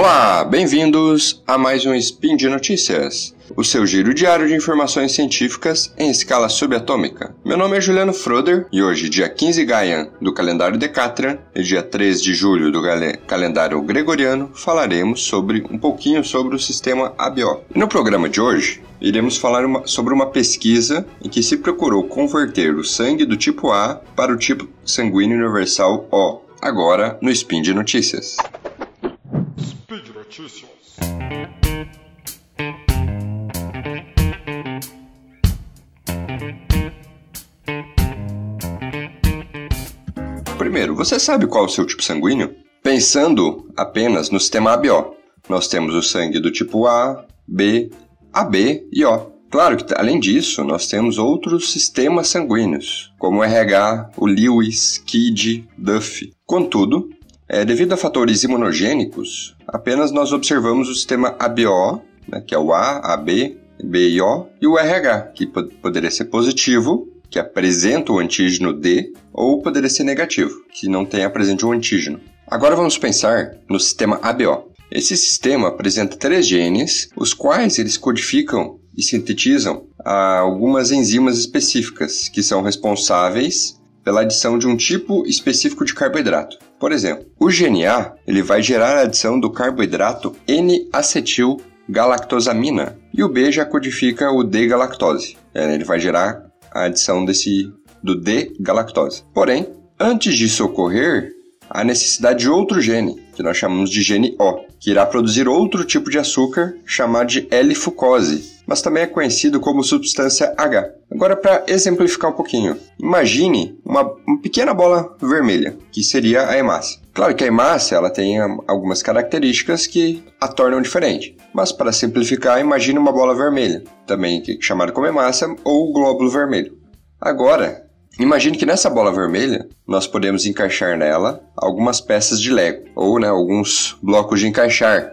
Olá, bem-vindos a mais um Spin de Notícias, o seu giro diário de informações científicas em escala subatômica. Meu nome é Juliano Froder e hoje, dia 15 Gaian do calendário Decatrian e dia 3 de julho do calendário Gregoriano, falaremos sobre um pouquinho sobre o sistema ABO. E no programa de hoje, iremos falar uma, sobre uma pesquisa em que se procurou converter o sangue do tipo A para o tipo sanguíneo universal O, agora no Spin de Notícias. Notícias. Primeiro, você sabe qual é o seu tipo sanguíneo? Pensando apenas no sistema ABO, nós temos o sangue do tipo A, B, AB e O. Claro que, além disso, nós temos outros sistemas sanguíneos, como o RH, o Lewis, KID, Duff. Contudo, é, devido a fatores imunogênicos, apenas nós observamos o sistema ABO, né, que é o A, AB, B e O, e o RH, que poderia ser positivo, que apresenta o antígeno D, ou poderia ser negativo, que não tem presente o antígeno. Agora vamos pensar no sistema ABO. Esse sistema apresenta três genes, os quais eles codificam e sintetizam algumas enzimas específicas que são responsáveis pela adição de um tipo específico de carboidrato. Por exemplo, o GNA ele vai gerar a adição do carboidrato N-acetil-galactosamina e o B já codifica o D-galactose. É, ele vai gerar a adição desse do D-galactose. Porém, antes disso ocorrer, há necessidade de outro gene, que nós chamamos de gene O, que irá produzir outro tipo de açúcar chamado de L-fucose, mas também é conhecido como substância H. Agora, para exemplificar um pouquinho, imagine uma, uma, pequena bola vermelha, que seria a hemácia. Claro que a hemácia ela tem algumas características que a tornam diferente, mas para simplificar, imagine uma bola vermelha, também chamada como hemácia ou glóbulo vermelho. Agora, Imagine que nessa bola vermelha nós podemos encaixar nela algumas peças de Lego ou né, alguns blocos de encaixar.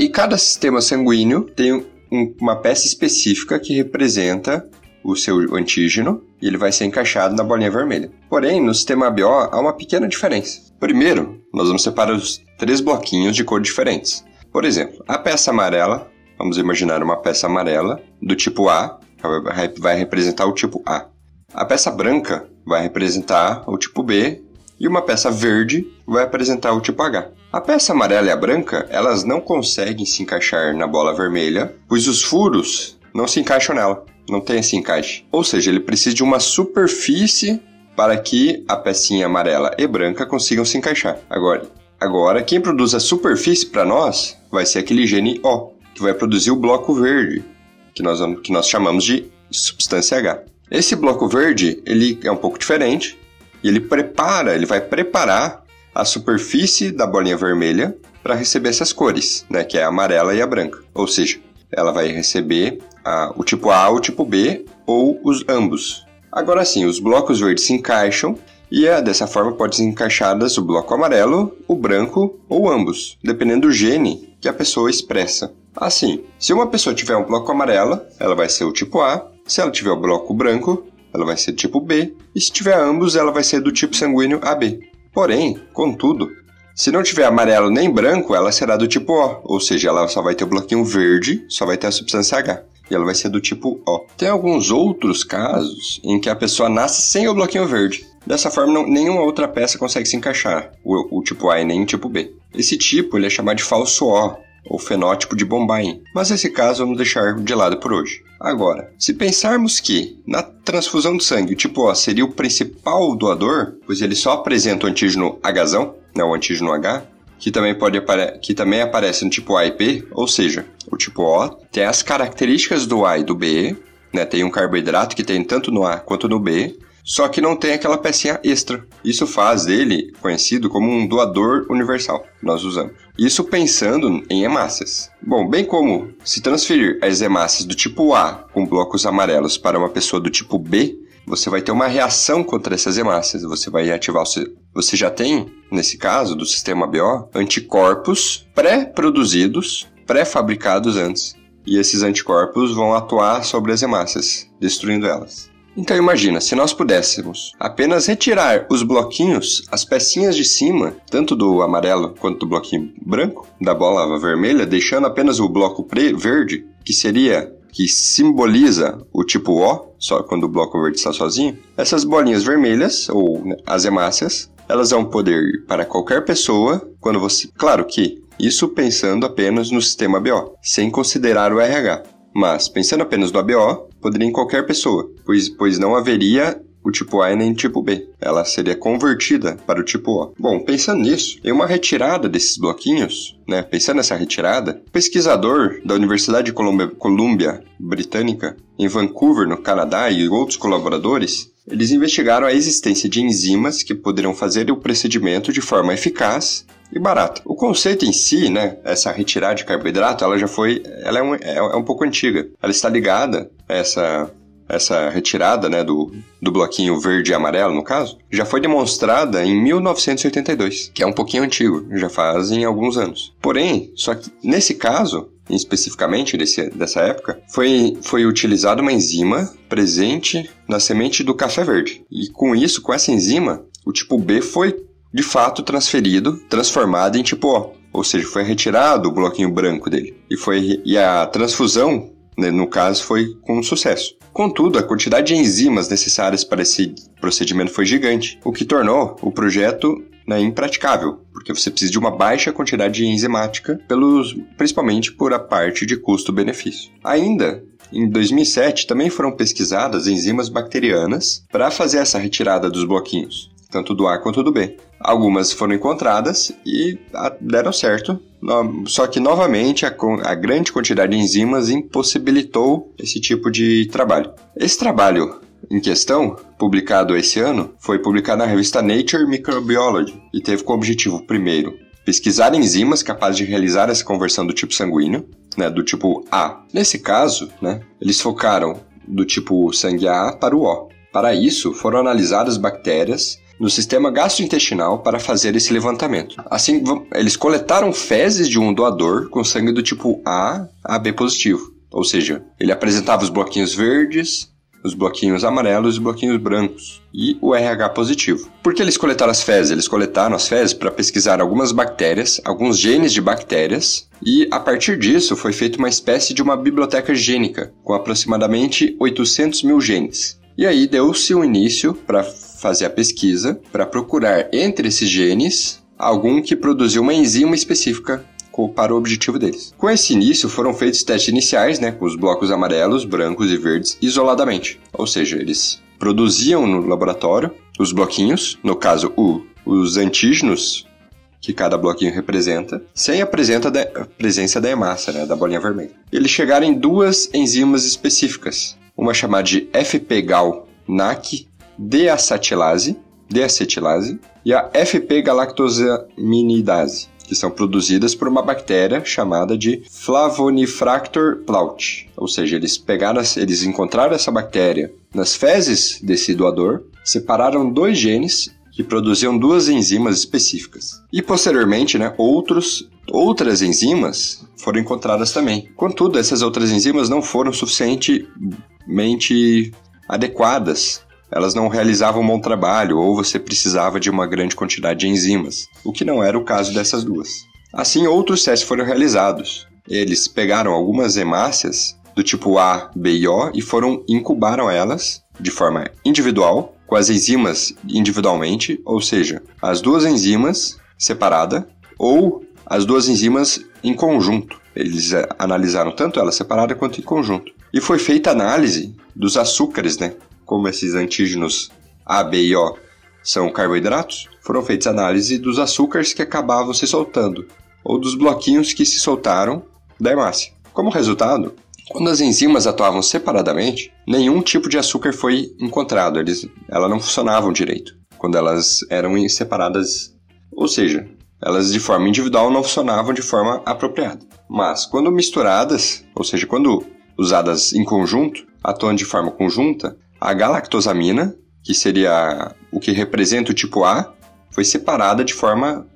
E cada sistema sanguíneo tem um, uma peça específica que representa o seu antígeno e ele vai ser encaixado na bolinha vermelha. Porém, no sistema ABO há uma pequena diferença. Primeiro, nós vamos separar os três bloquinhos de cor diferentes. Por exemplo, a peça amarela, vamos imaginar uma peça amarela do tipo A, vai representar o tipo A. A peça branca vai representar o tipo B e uma peça verde vai apresentar o tipo H. A peça amarela e a branca, elas não conseguem se encaixar na bola vermelha, pois os furos não se encaixam nela, não tem esse encaixe. Ou seja, ele precisa de uma superfície para que a pecinha amarela e branca consigam se encaixar. Agora, agora quem produz a superfície para nós vai ser aquele gene O, que vai produzir o bloco verde, que nós, que nós chamamos de substância H. Esse bloco verde, ele é um pouco diferente, e ele prepara, ele vai preparar a superfície da bolinha vermelha para receber essas cores, né, que é a amarela e a branca. Ou seja, ela vai receber a, o tipo A, o tipo B ou os ambos. Agora sim, os blocos verdes se encaixam e é, dessa forma pode ser encaixadas o bloco amarelo, o branco ou ambos, dependendo do gene que a pessoa expressa. Assim, se uma pessoa tiver um bloco amarelo, ela vai ser o tipo A, se ela tiver o bloco branco, ela vai ser tipo B, e se tiver ambos, ela vai ser do tipo sanguíneo AB. Porém, contudo, se não tiver amarelo nem branco, ela será do tipo O, ou seja, ela só vai ter o bloquinho verde, só vai ter a substância H. E ela vai ser do tipo O. Tem alguns outros casos em que a pessoa nasce sem o bloquinho verde. Dessa forma, não, nenhuma outra peça consegue se encaixar, o, o tipo A e nem o tipo B. Esse tipo ele é chamado de falso O, ou fenótipo de Bombaim, mas esse caso vamos deixar de lado por hoje. Agora, se pensarmos que na transfusão de sangue o tipo O seria o principal doador, pois ele só apresenta o antígeno H, né, o antígeno H, que também, pode que também aparece no tipo A e B, ou seja, o tipo O tem as características do A e do B, né, tem um carboidrato que tem tanto no A quanto no B, só que não tem aquela pecinha extra. Isso faz dele conhecido como um doador universal. Nós usamos. Isso pensando em hemácias. Bom, bem como se transferir as hemácias do tipo A com blocos amarelos para uma pessoa do tipo B, você vai ter uma reação contra essas hemácias. Você vai ativar o seu... Você já tem, nesse caso, do sistema BO, anticorpos pré-produzidos, pré-fabricados antes. E esses anticorpos vão atuar sobre as hemácias, destruindo elas. Então imagina, se nós pudéssemos apenas retirar os bloquinhos, as pecinhas de cima, tanto do amarelo quanto do bloquinho branco, da bola vermelha, deixando apenas o bloco verde, que seria que simboliza o tipo O, só quando o bloco verde está sozinho, essas bolinhas vermelhas, ou né, as hemácias, elas vão poder ir para qualquer pessoa quando você. Claro que isso pensando apenas no sistema BO, sem considerar o RH. Mas, pensando apenas no ABO, poderia em qualquer pessoa, pois, pois não haveria o tipo A nem o tipo B. Ela seria convertida para o tipo O. Bom, pensando nisso, em uma retirada desses bloquinhos, né, pensando nessa retirada, pesquisador da Universidade de Colômbia, Colômbia Britânica, em Vancouver, no Canadá, e outros colaboradores, eles investigaram a existência de enzimas que poderiam fazer o procedimento de forma eficaz e barata. O conceito em si, né, essa retirada de carboidrato, ela já foi, ela é um, é, é um pouco antiga. Ela está ligada essa essa retirada né, do, do bloquinho verde e amarelo, no caso, já foi demonstrada em 1982, que é um pouquinho antigo, já fazem alguns anos. Porém, só que nesse caso, especificamente desse, dessa época, foi, foi utilizada uma enzima presente na semente do café verde. E com isso, com essa enzima, o tipo B foi de fato transferido, transformado em tipo O. Ou seja, foi retirado o bloquinho branco dele. E, foi, e a transfusão, no caso, foi com sucesso. Contudo, a quantidade de enzimas necessárias para esse procedimento foi gigante, o que tornou o projeto né, impraticável, porque você precisa de uma baixa quantidade enzimática, pelos, principalmente por a parte de custo-benefício. Ainda, em 2007, também foram pesquisadas enzimas bacterianas para fazer essa retirada dos bloquinhos tanto do A quanto do B. Algumas foram encontradas e ah, deram certo, só que novamente a, a, grande quantidade de enzimas impossibilitou esse tipo de trabalho. Esse trabalho em questão, publicado esse ano, foi publicado na revista Nature Microbiology e teve como objetivo, primeiro, pesquisar enzimas capazes de realizar essa conversão do tipo sanguíneo, né, do tipo A. Nesse caso, né, eles focaram do tipo sangue A para o O. Para isso, foram analisadas bactérias no sistema gastrointestinal para fazer esse levantamento. Assim, eles coletaram fezes de um doador com sangue do tipo A a B positivo. Ou seja, ele apresentava os bloquinhos verdes, os bloquinhos amarelos e os bloquinhos brancos e o RH positivo. Por que eles coletaram as fezes? Eles coletaram as fezes para pesquisar algumas bactérias, alguns genes de bactérias, e a partir disso foi feita uma espécie de uma biblioteca gênica com aproximadamente 800 mil genes. E aí deu-se o um início para fazer a pesquisa para procurar entre esses genes algum que produziu uma enzima específica para o objetivo deles. Com esse início, foram feitos testes iniciais, né, com os blocos amarelos, brancos e verdes isoladamente. Ou seja, eles produziam no laboratório os bloquinhos, no caso o, os antígenos que cada bloquinho representa, sem a presença da, hemácia, né, da bolinha vermelha. Eles chegaram em duas enzimas específicas, uma chamada de FP-GAL-NAC deacetilase, deacetilase e a FP-galactosaminidase, que são produzidas por uma bactéria chamada de Flavonifractor plaut. Ou seja, eles pegaram, eles encontraram essa bactéria nas fezes desse doador, separaram dois genes que produziam duas enzimas específicas. E posteriormente, né, outros, outras enzimas foram encontradas também. Contudo, essas outras enzimas não foram suficientemente adequadas elas não realizavam um bom trabalho ou você precisava de uma grande quantidade de enzimas, o que não era o caso dessas duas. Assim, outros testes foram realizados. Eles pegaram algumas hemácias do tipo A, B e O e foram incubaram elas de forma individual, com as enzimas individualmente, ou seja, as duas enzimas separada ou as duas enzimas em conjunto. Eles eh, analisaram tanto ela separada quanto em conjunto. E foi feita análise dos açúcares, né, como esses antígenos A, B e O são carboidratos, foram feitas análise dos açúcares que acabavam se soltando, ou dos bloquinhos que se soltaram da hemácia. Como resultado, quando as enzimas atuavam separadamente, nenhum tipo de açúcar foi encontrado, eles, elas não funcionavam direito quando elas eram separadas, ou seja, elas de forma individual não funcionavam de forma apropriada. Mas quando misturadas, ou seja, quando usadas em conjunto, atuando de forma conjunta, a galactosamina, que seria o que representa o tipo A, foi separada de forma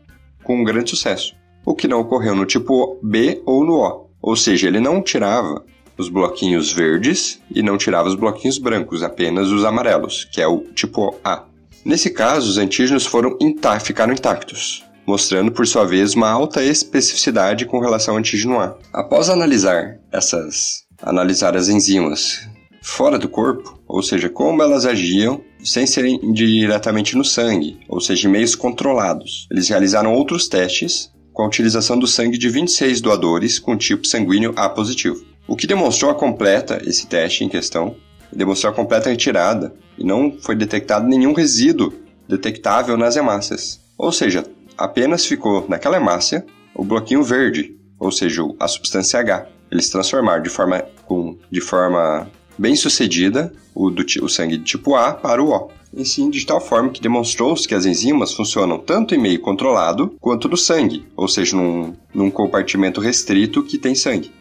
com um grande sucesso, o que não ocorreu no tipo B ou no O. Ou seja, ele não tirava os bloquinhos verdes e não tirava os bloquinhos brancos, apenas os amarelos, que é o tipo A. Nesse caso, os antígenos foram intá ficaram intactos, mostrando por sua vez uma alta especificidade com relação ao antígeno A. Após analisar essas analisar as enzimas fora do corpo, ou seja, como elas agiam sem serem diretamente no sangue, ou seja, meios controlados. Eles realizaram outros testes com a utilização do sangue de 26 doadores com tipo sanguíneo A positivo. O que demonstrou a completa, esse teste em questão, demonstrou a completa retirada e não foi detectado nenhum resíduo detectável nas hemácias. Ou seja, apenas ficou naquela hemácia o bloquinho verde, ou seja, a substância H. Eles transformaram de forma, com, de forma bem sucedida o, do, o sangue de tipo A para o O. E sim, de tal forma que demonstrou-se que as enzimas funcionam tanto em meio controlado quanto no sangue, ou seja, num, num compartimento restrito que tem sangue.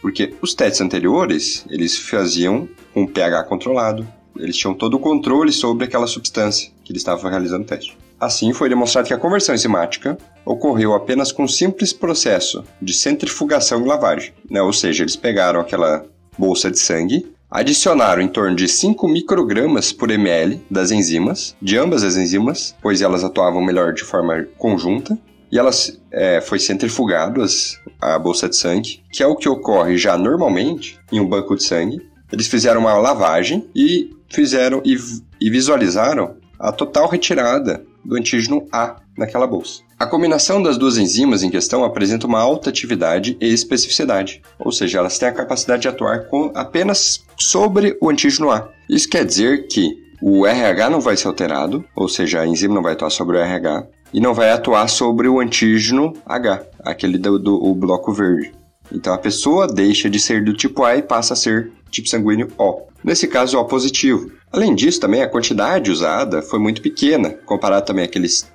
Porque os testes anteriores, eles faziam com pH controlado, eles tinham todo o controle sobre aquela substância que eles estavam realizando o teste. Assim, foi demonstrado que a conversão enzimática ocorreu apenas com um simples processo de centrifugação e lavagem. Né? Ou seja, eles pegaram aquela bolsa de sangue, adicionaram em torno de 5 microgramas por ml das enzimas, de ambas as enzimas, pois elas atuavam melhor de forma conjunta, e elas é, foi centrifugado as, a bolsa de sangue, que é o que ocorre já normalmente em um banco de sangue. Eles fizeram uma lavagem e fizeram e, e visualizaram a total retirada do antígeno A naquela bolsa. A combinação das duas enzimas em questão apresenta uma alta atividade e especificidade, ou seja, elas têm a capacidade de atuar com apenas sobre o antígeno A. Isso quer dizer que o RH não vai ser alterado, ou seja, a enzima não vai atuar sobre o RH, e não vai atuar sobre o antígeno H, aquele do, do bloco verde. Então a pessoa deixa de ser do tipo A e passa a ser tipo sanguíneo O. Nesse caso, O positivo. Além disso, também a quantidade usada foi muito pequena, comparado também àqueles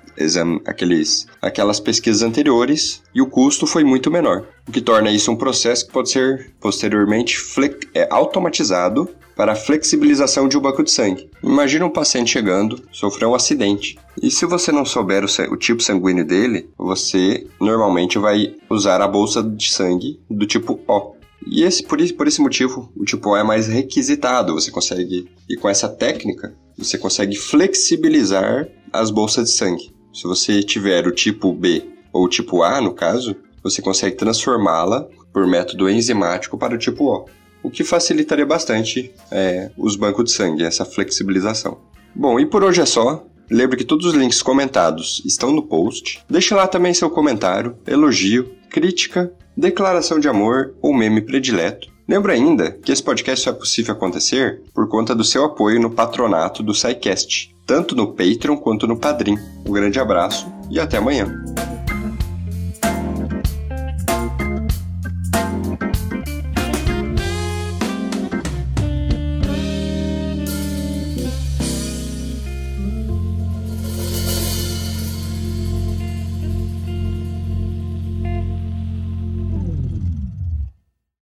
aqueles, aquelas pesquisas anteriores e o custo foi muito menor, o que torna isso um processo que pode ser posteriormente é, automatizado para a flexibilização de um banco de sangue. Imagina um paciente chegando, sofreu um acidente, e se você não souber o, o tipo sanguíneo dele, você normalmente vai usar a bolsa de sangue do tipo O. E esse, por, por esse motivo, o tipo O é mais requisitado. Você consegue, e com essa técnica, você consegue flexibilizar as bolsas de sangue. Se você tiver o tipo B ou o tipo A, no caso, você consegue transformá-la por método enzimático para o tipo O, o que facilitaria bastante é, os bancos de sangue, essa flexibilização. Bom, e por hoje é só. Lembre que todos os links comentados estão no post. Deixe lá também seu comentário, elogio, crítica, declaração de amor ou meme predileto. Lembra ainda que esse podcast só é possível acontecer por conta do seu apoio no patronato do SciCast tanto no Patreon quanto no Padrim. Um grande abraço e até amanhã.